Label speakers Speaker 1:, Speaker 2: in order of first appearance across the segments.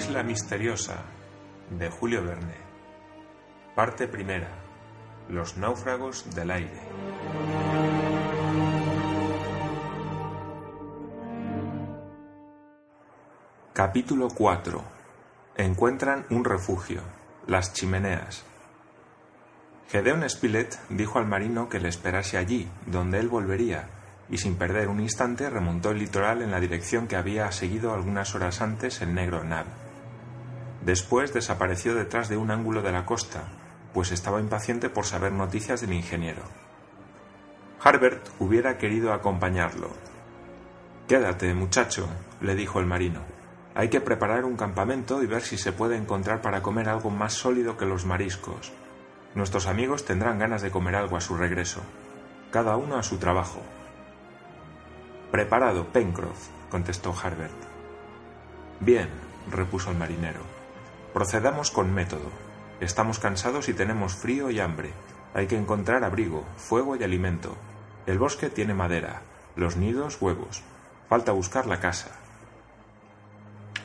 Speaker 1: isla misteriosa de Julio Verne. Parte primera. Los náufragos del aire. Capítulo 4. Encuentran un refugio. Las chimeneas. Gedeón Spilett dijo al marino que le esperase allí, donde él volvería, y sin perder un instante remontó el litoral en la dirección que había seguido algunas horas antes el negro Nab. Después desapareció detrás de un ángulo de la costa, pues estaba impaciente por saber noticias del ingeniero. Harbert hubiera querido acompañarlo. Quédate, muchacho, le dijo el marino. Hay que preparar un campamento y ver si se puede encontrar para comer algo más sólido que los mariscos. Nuestros amigos tendrán ganas de comer algo a su regreso. Cada uno a su trabajo. Preparado, Pencroff, contestó Harbert. Bien, repuso el marinero. Procedamos con método. Estamos cansados y tenemos frío y hambre. Hay que encontrar abrigo, fuego y alimento. El bosque tiene madera, los nidos huevos. Falta buscar la casa.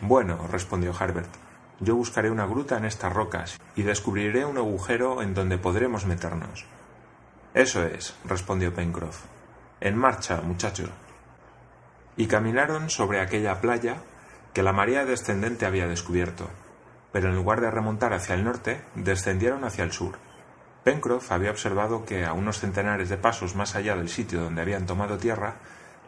Speaker 1: Bueno, respondió Harbert, yo buscaré una gruta en estas rocas y descubriré un agujero en donde podremos meternos. Eso es, respondió Pencroff. En marcha, muchachos y caminaron sobre aquella playa que la marea descendente había descubierto, pero en lugar de remontar hacia el norte, descendieron hacia el sur. Pencroff había observado que a unos centenares de pasos más allá del sitio donde habían tomado tierra,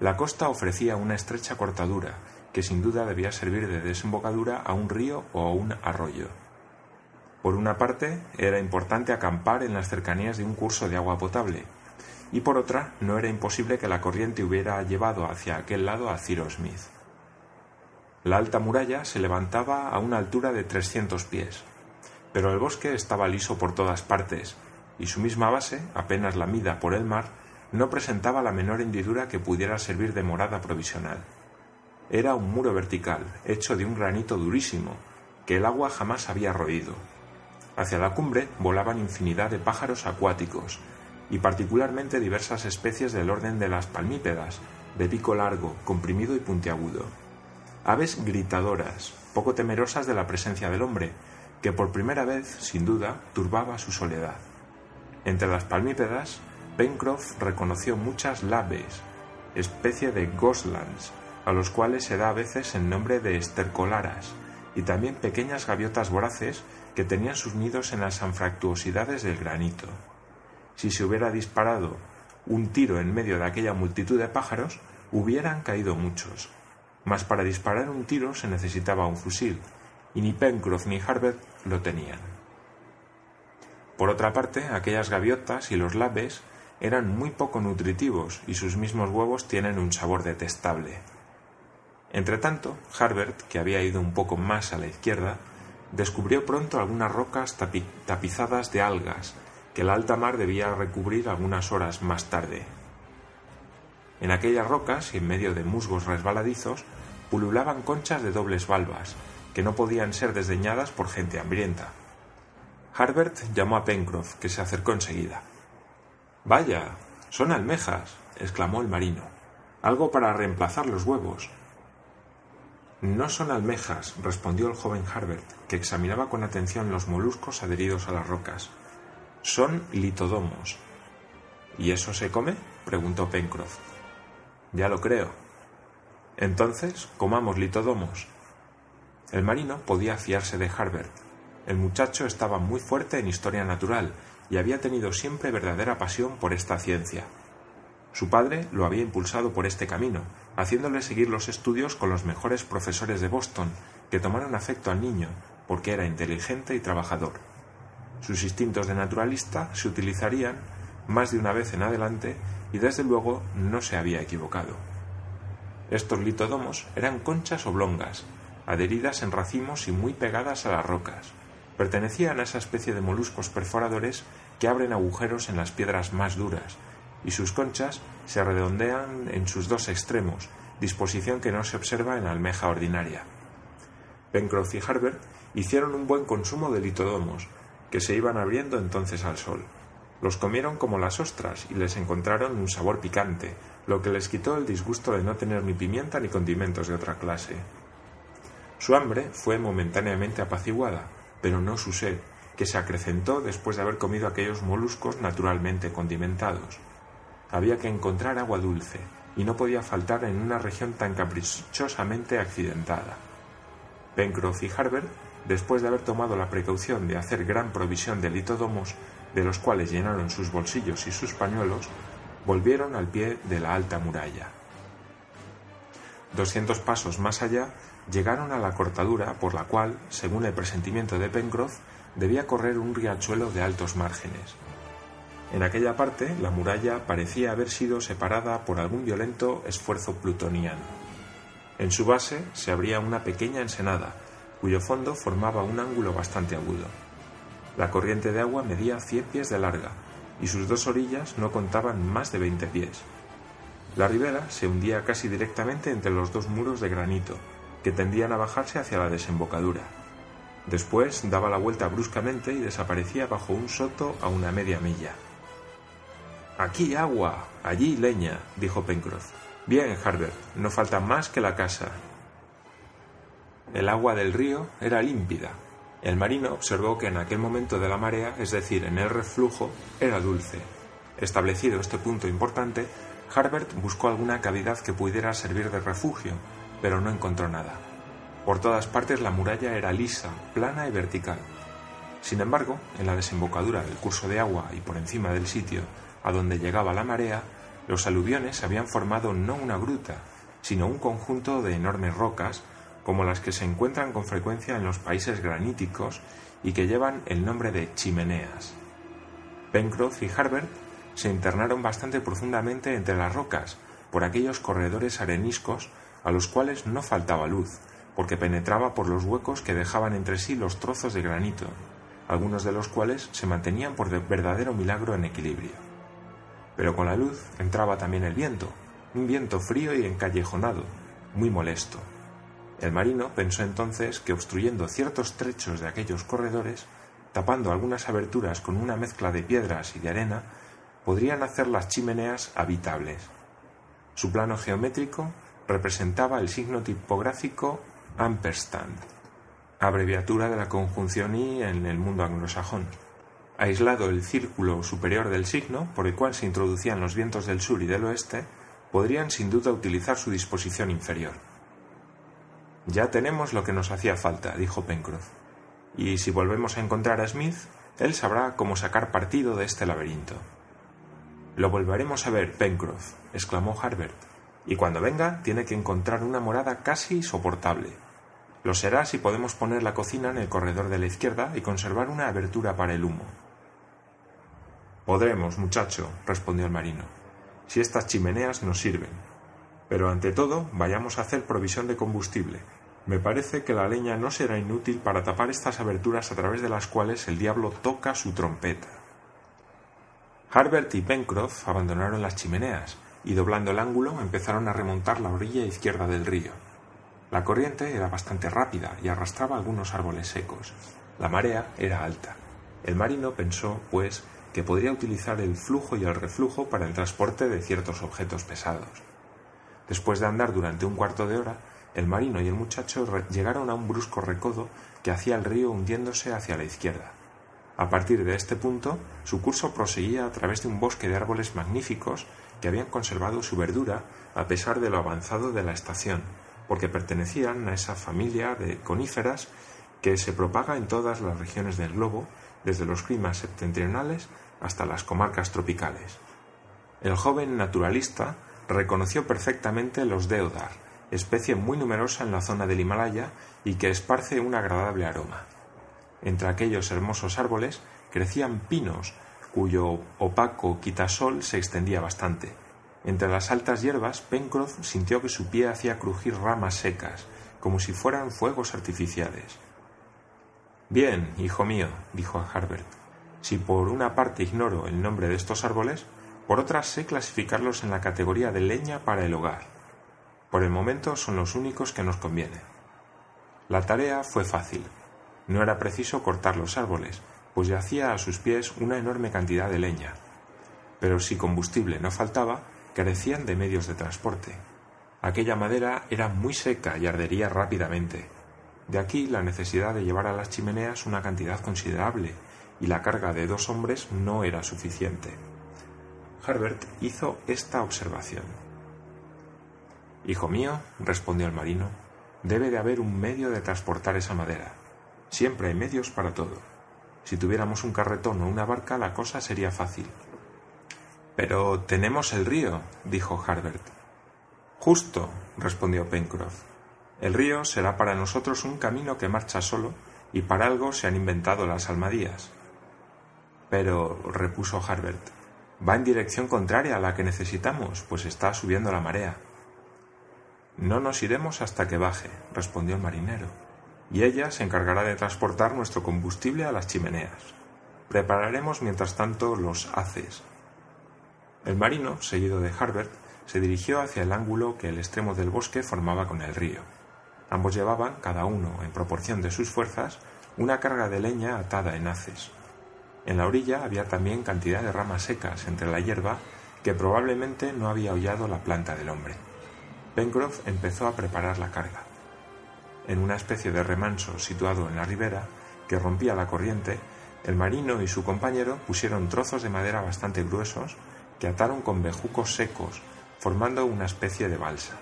Speaker 1: la costa ofrecía una estrecha cortadura que sin duda debía servir de desembocadura a un río o a un arroyo. Por una parte, era importante acampar en las cercanías de un curso de agua potable, y por otra no era imposible que la corriente hubiera llevado hacia aquel lado a Cyrus Smith. La alta muralla se levantaba a una altura de trescientos pies, pero el bosque estaba liso por todas partes, y su misma base, apenas lamida por el mar, no presentaba la menor hendidura que pudiera servir de morada provisional. Era un muro vertical, hecho de un granito durísimo, que el agua jamás había roído. Hacia la cumbre volaban infinidad de pájaros acuáticos, y particularmente diversas especies del orden de las palmípedas, de pico largo, comprimido y puntiagudo. Aves gritadoras, poco temerosas de la presencia del hombre, que por primera vez, sin duda, turbaba su soledad. Entre las palmípedas, Pencroff reconoció muchas laves, especie de goslands, a los cuales se da a veces el nombre de estercolaras, y también pequeñas gaviotas voraces que tenían sus nidos en las anfractuosidades del granito si se hubiera disparado un tiro en medio de aquella multitud de pájaros, hubieran caído muchos. Mas para disparar un tiro se necesitaba un fusil, y ni Pencroff ni Harbert lo tenían. Por otra parte, aquellas gaviotas y los laves eran muy poco nutritivos y sus mismos huevos tienen un sabor detestable. Entretanto, Harbert, que había ido un poco más a la izquierda, descubrió pronto algunas rocas tapizadas de algas que la alta mar debía recubrir algunas horas más tarde. En aquellas rocas y en medio de musgos resbaladizos pululaban conchas de dobles valvas, que no podían ser desdeñadas por gente hambrienta. Harbert llamó a Pencroff, que se acercó enseguida. Vaya, son almejas, exclamó el marino. Algo para reemplazar los huevos. No son almejas, respondió el joven Harbert, que examinaba con atención los moluscos adheridos a las rocas. Son litodomos. ¿Y eso se come? preguntó Pencroff. Ya lo creo. Entonces, comamos litodomos. El marino podía fiarse de Harbert. El muchacho estaba muy fuerte en historia natural y había tenido siempre verdadera pasión por esta ciencia. Su padre lo había impulsado por este camino, haciéndole seguir los estudios con los mejores profesores de Boston, que tomaron afecto al niño, porque era inteligente y trabajador. Sus instintos de naturalista se utilizarían más de una vez en adelante y desde luego no se había equivocado. Estos litodomos eran conchas oblongas, adheridas en racimos y muy pegadas a las rocas. Pertenecían a esa especie de moluscos perforadores que abren agujeros en las piedras más duras, y sus conchas se redondean en sus dos extremos, disposición que no se observa en la almeja ordinaria. Pencroff y Harbert hicieron un buen consumo de litodomos, que se iban abriendo entonces al sol. Los comieron como las ostras y les encontraron un sabor picante, lo que les quitó el disgusto de no tener ni pimienta ni condimentos de otra clase. Su hambre fue momentáneamente apaciguada, pero no su sed, que se acrecentó después de haber comido aquellos moluscos naturalmente condimentados. Había que encontrar agua dulce, y no podía faltar en una región tan caprichosamente accidentada. Pencroff y Harbert, después de haber tomado la precaución de hacer gran provisión de litodomos, de los cuales llenaron sus bolsillos y sus pañuelos, volvieron al pie de la alta muralla. Doscientos pasos más allá llegaron a la cortadura por la cual, según el presentimiento de Pencroff, debía correr un riachuelo de altos márgenes. En aquella parte la muralla parecía haber sido separada por algún violento esfuerzo plutoniano. En su base se abría una pequeña ensenada, cuyo fondo formaba un ángulo bastante agudo. La corriente de agua medía cien pies de larga, y sus dos orillas no contaban más de veinte pies. La ribera se hundía casi directamente entre los dos muros de granito, que tendían a bajarse hacia la desembocadura. Después daba la vuelta bruscamente y desaparecía bajo un soto a una media milla. Aquí agua, allí leña, dijo Pencroff. Bien, Harbert, no falta más que la casa. El agua del río era límpida. El marino observó que en aquel momento de la marea, es decir, en el reflujo, era dulce. Establecido este punto importante, Harbert buscó alguna cavidad que pudiera servir de refugio, pero no encontró nada. Por todas partes la muralla era lisa, plana y vertical. Sin embargo, en la desembocadura del curso de agua y por encima del sitio a donde llegaba la marea, los aluviones habían formado no una gruta, sino un conjunto de enormes rocas, como las que se encuentran con frecuencia en los países graníticos y que llevan el nombre de chimeneas. Pencroff y Harbert se internaron bastante profundamente entre las rocas, por aquellos corredores areniscos a los cuales no faltaba luz, porque penetraba por los huecos que dejaban entre sí los trozos de granito, algunos de los cuales se mantenían por verdadero milagro en equilibrio. Pero con la luz entraba también el viento, un viento frío y encallejonado, muy molesto. El marino pensó entonces que obstruyendo ciertos trechos de aquellos corredores, tapando algunas aberturas con una mezcla de piedras y de arena, podrían hacer las chimeneas habitables. Su plano geométrico representaba el signo tipográfico ampersand, abreviatura de la conjunción I en el mundo anglosajón aislado el círculo superior del signo, por el cual se introducían los vientos del sur y del oeste, podrían sin duda utilizar su disposición inferior. Ya tenemos lo que nos hacía falta, dijo Pencroff, y si volvemos a encontrar a Smith, él sabrá cómo sacar partido de este laberinto. Lo volveremos a ver, Pencroff, exclamó Harbert, y cuando venga tiene que encontrar una morada casi soportable. Lo será si podemos poner la cocina en el corredor de la izquierda y conservar una abertura para el humo. Podremos, muchacho, respondió el marino, si estas chimeneas nos sirven. Pero ante todo, vayamos a hacer provisión de combustible. Me parece que la leña no será inútil para tapar estas aberturas a través de las cuales el diablo toca su trompeta. Harbert y Pencroff abandonaron las chimeneas y doblando el ángulo empezaron a remontar la orilla izquierda del río. La corriente era bastante rápida y arrastraba algunos árboles secos. La marea era alta. El marino pensó, pues, que podría utilizar el flujo y el reflujo para el transporte de ciertos objetos pesados. Después de andar durante un cuarto de hora, el marino y el muchacho llegaron a un brusco recodo que hacía el río hundiéndose hacia la izquierda. A partir de este punto, su curso proseguía a través de un bosque de árboles magníficos que habían conservado su verdura a pesar de lo avanzado de la estación, porque pertenecían a esa familia de coníferas que se propaga en todas las regiones del globo, desde los climas septentrionales hasta las comarcas tropicales. El joven naturalista reconoció perfectamente los deodar, especie muy numerosa en la zona del Himalaya y que esparce un agradable aroma. Entre aquellos hermosos árboles crecían pinos, cuyo opaco quitasol se extendía bastante. Entre las altas hierbas, Pencroff sintió que su pie hacía crujir ramas secas, como si fueran fuegos artificiales. Bien, hijo mío, dijo a Harbert, si por una parte ignoro el nombre de estos árboles, por otra sé clasificarlos en la categoría de leña para el hogar. Por el momento son los únicos que nos convienen. La tarea fue fácil. No era preciso cortar los árboles, pues yacía a sus pies una enorme cantidad de leña. Pero si combustible no faltaba, carecían de medios de transporte. Aquella madera era muy seca y ardería rápidamente. De aquí la necesidad de llevar a las chimeneas una cantidad considerable, y la carga de dos hombres no era suficiente. Harbert hizo esta observación. Hijo mío, respondió el marino, debe de haber un medio de transportar esa madera. Siempre hay medios para todo. Si tuviéramos un carretón o una barca, la cosa sería fácil. Pero tenemos el río, dijo Harbert. Justo, respondió Pencroff. El río será para nosotros un camino que marcha solo, y para algo se han inventado las almadías. Pero, repuso Harbert, va en dirección contraria a la que necesitamos, pues está subiendo la marea. No nos iremos hasta que baje, respondió el marinero, y ella se encargará de transportar nuestro combustible a las chimeneas. Prepararemos mientras tanto los haces. El marino, seguido de Harbert, se dirigió hacia el ángulo que el extremo del bosque formaba con el río. Ambos llevaban, cada uno en proporción de sus fuerzas, una carga de leña atada en haces. En la orilla había también cantidad de ramas secas entre la hierba que probablemente no había hollado la planta del hombre. Pencroff empezó a preparar la carga. En una especie de remanso situado en la ribera, que rompía la corriente, el marino y su compañero pusieron trozos de madera bastante gruesos que ataron con bejucos secos, formando una especie de balsa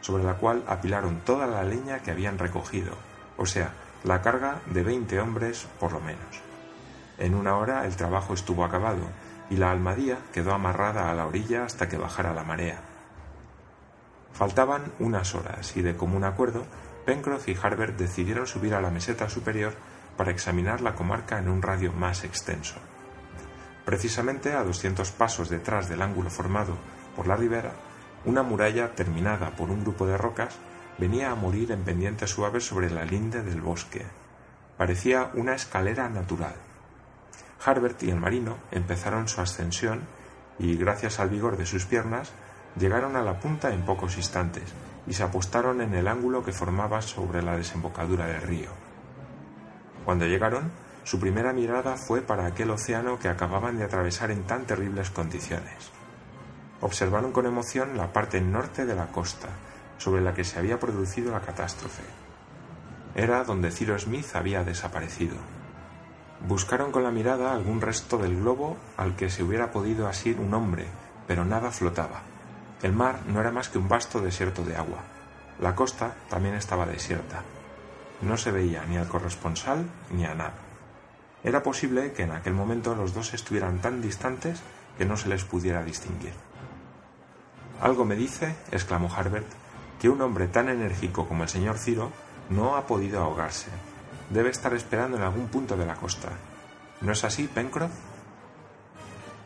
Speaker 1: sobre la cual apilaron toda la leña que habían recogido, o sea, la carga de veinte hombres por lo menos. En una hora el trabajo estuvo acabado y la almadía quedó amarrada a la orilla hasta que bajara la marea. Faltaban unas horas y de común acuerdo, Pencroff y Harbert decidieron subir a la meseta superior para examinar la comarca en un radio más extenso. Precisamente a doscientos pasos detrás del ángulo formado por la ribera una muralla terminada por un grupo de rocas venía a morir en pendientes suaves sobre la linde del bosque. Parecía una escalera natural. Harbert y el marino empezaron su ascensión y, gracias al vigor de sus piernas, llegaron a la punta en pocos instantes y se apostaron en el ángulo que formaba sobre la desembocadura del río. Cuando llegaron, su primera mirada fue para aquel océano que acababan de atravesar en tan terribles condiciones observaron con emoción la parte norte de la costa sobre la que se había producido la catástrofe. Era donde Ciro Smith había desaparecido. Buscaron con la mirada algún resto del globo al que se hubiera podido asir un hombre, pero nada flotaba. El mar no era más que un vasto desierto de agua. La costa también estaba desierta. No se veía ni al corresponsal ni a nada. Era posible que en aquel momento los dos estuvieran tan distantes que no se les pudiera distinguir. Algo me dice, exclamó Harbert, que un hombre tan enérgico como el señor Ciro no ha podido ahogarse. Debe estar esperando en algún punto de la costa. ¿No es así, Pencroff?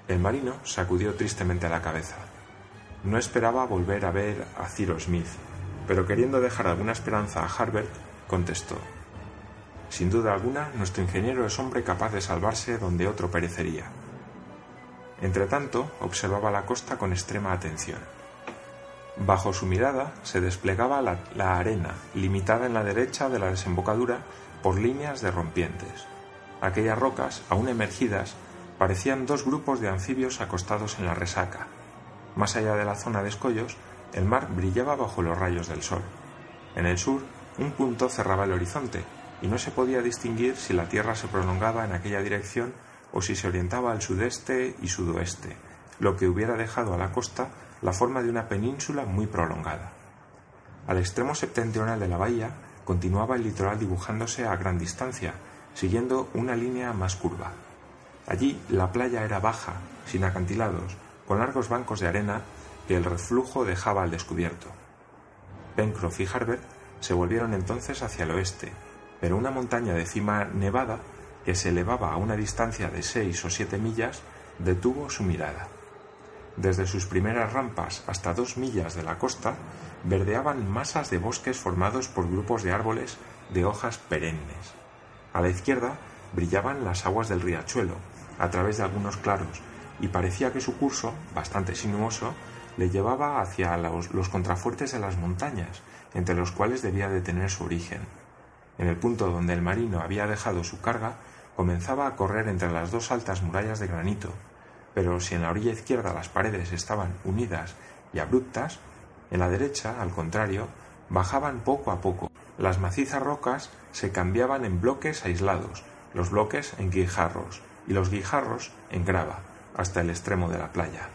Speaker 1: El marino sacudió tristemente la cabeza. No esperaba volver a ver a Ciro Smith, pero queriendo dejar alguna esperanza a Harbert, contestó Sin duda alguna, nuestro ingeniero es hombre capaz de salvarse donde otro perecería. Entretanto, observaba la costa con extrema atención. Bajo su mirada se desplegaba la, arena, limitada en la derecha de la desembocadura por líneas de rompientes. Aquellas rocas, aún emergidas, parecían dos grupos de anfibios acostados en la resaca. Más allá de la zona de escollos, el mar brillaba bajo los rayos del sol. En el sur, un punto cerraba el horizonte, y no se podía distinguir si la tierra se prolongaba en aquella dirección o si se orientaba al sudeste y sudoeste, lo que hubiera dejado a la costa la forma de una península muy prolongada. Al extremo septentrional de la bahía continuaba el litoral dibujándose a gran distancia, siguiendo una línea más curva. Allí la playa era baja, sin acantilados, con largos bancos de arena que el reflujo dejaba al descubierto. Pencroff y Harbert se volvieron entonces hacia el oeste, pero una montaña de cima nevada, que se elevaba a una distancia de seis o siete millas, detuvo su mirada. Desde sus primeras rampas hasta dos millas de la costa, verdeaban masas de bosques formados por grupos de árboles de hojas perennes. A la izquierda brillaban las aguas del riachuelo, a través de algunos claros, y parecía que su curso, bastante sinuoso, le llevaba hacia los, contrafuertes de las montañas, entre los cuales debía de tener su origen. En el punto donde el marino había dejado su carga, comenzaba a correr entre las dos altas murallas de granito, pero si en la orilla izquierda las paredes estaban unidas y abruptas, en la derecha, al contrario, bajaban poco a poco, Las macizas rocas se cambiaban en bloques aislados, los bloques en guijarros y los guijarros en grava, hasta el extremo de la playa.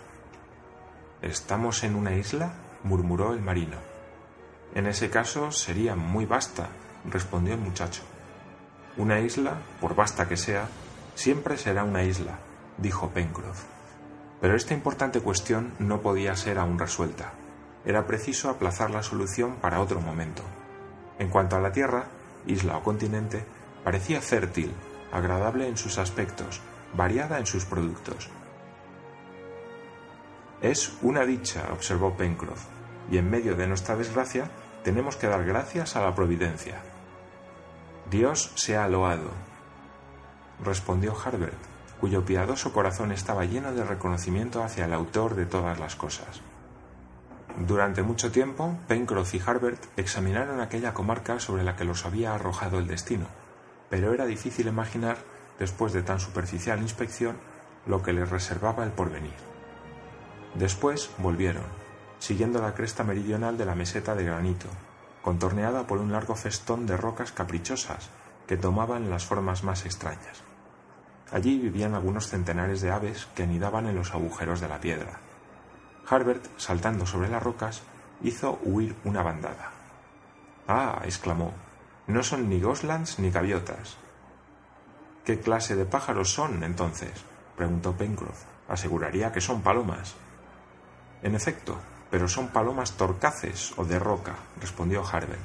Speaker 1: ¿Estamos en una isla? murmuró el marino. En ese caso sería muy vasta, respondió el muchacho. Una isla, por vasta que sea, siempre será una isla, dijo Pencroff. Pero esta importante cuestión no podía ser aún resuelta. Era preciso aplazar la solución para otro momento. En cuanto a la Tierra, isla o continente, parecía fértil, agradable en sus aspectos, variada en sus productos. Es una dicha, observó Pencroff, y en medio de nuestra desgracia tenemos que dar gracias a la providencia. Dios sea loado, respondió Harbert, cuyo piadoso corazón estaba lleno de reconocimiento hacia el autor de todas las cosas. Durante mucho tiempo, Pencroff y Harbert examinaron aquella comarca sobre la que los había arrojado el destino, pero era difícil imaginar, después de tan superficial inspección, lo que les reservaba el porvenir. Después volvieron, siguiendo la cresta meridional de la meseta de granito, contorneada por un largo festón de rocas caprichosas que tomaban las formas más extrañas. Allí vivían algunos centenares de aves que anidaban en los agujeros de la piedra. Harbert, saltando sobre las rocas, hizo huir una bandada. Ah, exclamó, no son ni goslands ni gaviotas. ¿Qué clase de pájaros son, entonces? preguntó Pencroff. Aseguraría que son palomas. En efecto, pero son palomas torcaces o de roca, respondió Harbert.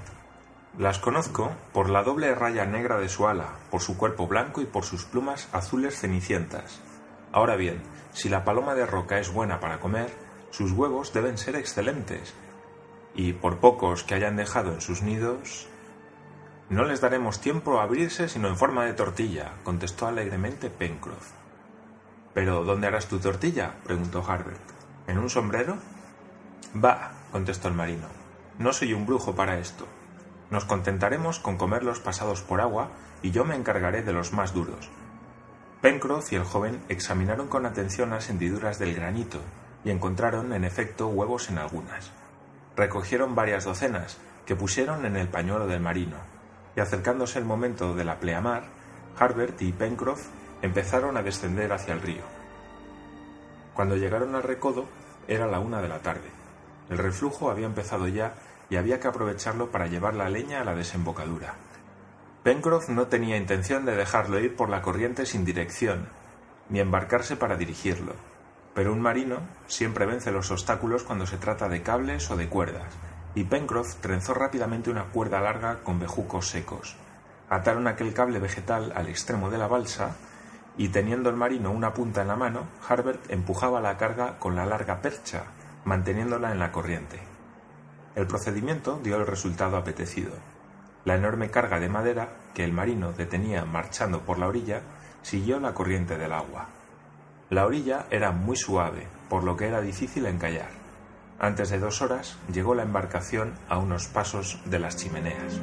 Speaker 1: Las conozco por la doble raya negra de su ala, por su cuerpo blanco y por sus plumas azules cenicientas. Ahora bien, si la paloma de roca es buena para comer, sus huevos deben ser excelentes. Y por pocos que hayan dejado en sus nidos. No les daremos tiempo a abrirse sino en forma de tortilla, contestó alegremente Pencroff. ¿Pero dónde harás tu tortilla? preguntó Harbert. ¿En un sombrero? Bah, contestó el marino, no soy un brujo para esto. Nos contentaremos con comerlos pasados por agua y yo me encargaré de los más duros. Pencroff y el joven examinaron con atención las hendiduras del granito y encontraron, en efecto, huevos en algunas. Recogieron varias docenas, que pusieron en el pañuelo del marino, y acercándose el momento de la pleamar, Harbert y Pencroff empezaron a descender hacia el río. Cuando llegaron al recodo, era la una de la tarde. El reflujo había empezado ya y había que aprovecharlo para llevar la leña a la desembocadura. Pencroff no tenía intención de dejarlo ir por la corriente sin dirección, ni embarcarse para dirigirlo, pero un marino siempre vence los obstáculos cuando se trata de cables o de cuerdas, y Pencroff trenzó rápidamente una cuerda larga con bejucos secos. Ataron aquel cable vegetal al extremo de la balsa y teniendo el marino una punta en la mano, Harbert empujaba la carga con la larga percha manteniéndola en la corriente. El procedimiento dio el resultado apetecido. La enorme carga de madera que el marino detenía marchando por la orilla siguió la corriente del agua. La orilla era muy suave, por lo que era difícil encallar. Antes de dos horas llegó la embarcación a unos pasos de las chimeneas.